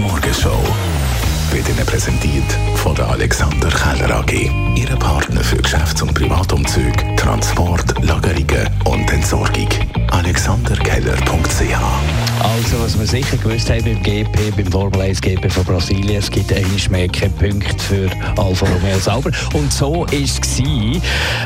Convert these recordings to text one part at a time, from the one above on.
Morgenshow wird Ihnen präsentiert von der Alexander Keller AG. Ihre Partner für Geschäfts- und Privatumzüge, Transport, Lagerungen und Entsorgung. AlexanderKeller.ch also, was wir sicher gewusst haben beim GP, beim Formel 1 GP von Brasilien, es gibt eigentlich mehr keinen Punkt für Alfa Romeo selber. Und so war es.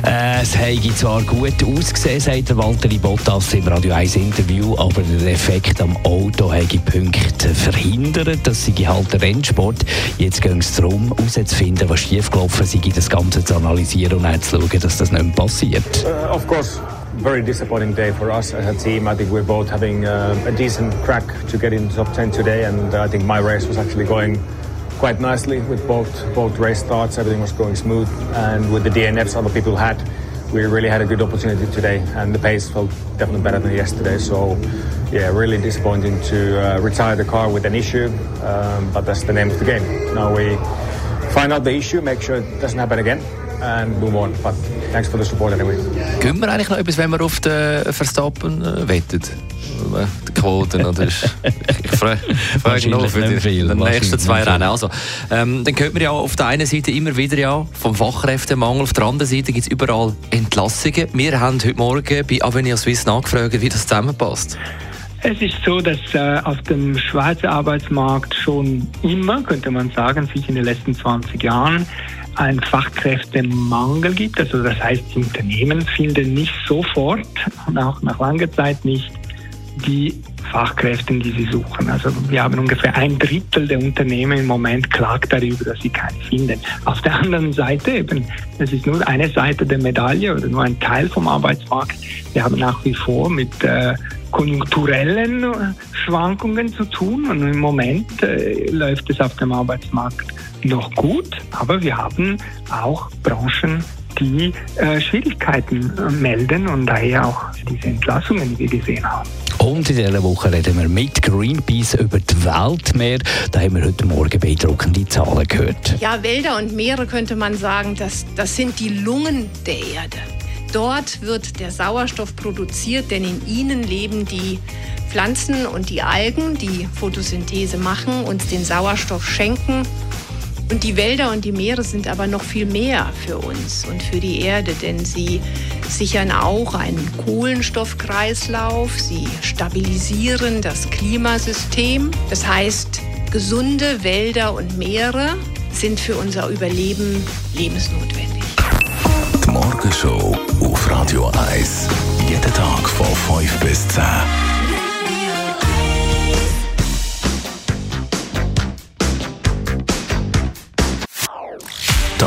Äh, es habe zwar gut ausgesehen, sagt Walter Bottas im Radio 1 Interview, aber der Effekt am Auto habe Punkte verhindert. Das sei halt der Rennsport. Jetzt ging es darum, herauszufinden, was schiefgelaufen ist, das Ganze zu analysieren und zu schauen, dass das nicht mehr passiert. Uh, of course. Very disappointing day for us as a team. I think we're both having uh, a decent crack to get into top 10 today, and I think my race was actually going quite nicely with both both race starts. Everything was going smooth, and with the DNFs other people had, we really had a good opportunity today, and the pace felt definitely better than yesterday. So. Yeah, really disappointing to uh, retire the car with an issue, um, but that's the name of the game. Now we find out the issue, make sure it doesn't happen again, and move on. But thanks for the support anyway. Gönnen wir eigentlich noch etwas, wenn wir auf den Verstappen äh, wettet? Die Quoten, oder? ich, ich frage frag noch für die, viel, die nächsten zwei Rennen. Also, ähm, dann hört man ja auf der einen Seite immer wieder ja vom Fachkräftemangel, auf der anderen Seite gibt es überall Entlassungen. Wir haben heute Morgen bei Avenir Suisse nachgefragt, wie das zusammenpasst. Es ist so, dass äh, auf dem Schweizer Arbeitsmarkt schon immer, könnte man sagen, sich in den letzten 20 Jahren ein Fachkräftemangel gibt. Also das heißt, die Unternehmen finden nicht sofort und auch nach langer Zeit nicht die Fachkräfte, die sie suchen. Also wir haben ungefähr ein Drittel der Unternehmen im Moment klagt darüber, dass sie keine finden. Auf der anderen Seite, eben, das ist nur eine Seite der Medaille oder nur ein Teil vom Arbeitsmarkt. Wir haben nach wie vor mit äh, konjunkturellen Schwankungen zu tun und im Moment äh, läuft es auf dem Arbeitsmarkt noch gut, aber wir haben auch Branchen, die äh, Schwierigkeiten äh, melden und daher auch diese Entlassungen, die wir gesehen haben. Und in dieser Woche reden wir mit Greenpeace über die Weltmeer. Da haben wir heute Morgen beeindruckende Zahlen gehört. Ja, Wälder und Meere könnte man sagen, das, das sind die Lungen der Erde. Dort wird der Sauerstoff produziert, denn in ihnen leben die Pflanzen und die Algen, die Photosynthese machen, uns den Sauerstoff schenken und die Wälder und die Meere sind aber noch viel mehr für uns und für die Erde, denn sie sichern auch einen Kohlenstoffkreislauf, sie stabilisieren das Klimasystem. Das heißt, gesunde Wälder und Meere sind für unser Überleben lebensnotwendig. Die Morgenshow auf Radio 1. Jeden Tag von 5 bis 10.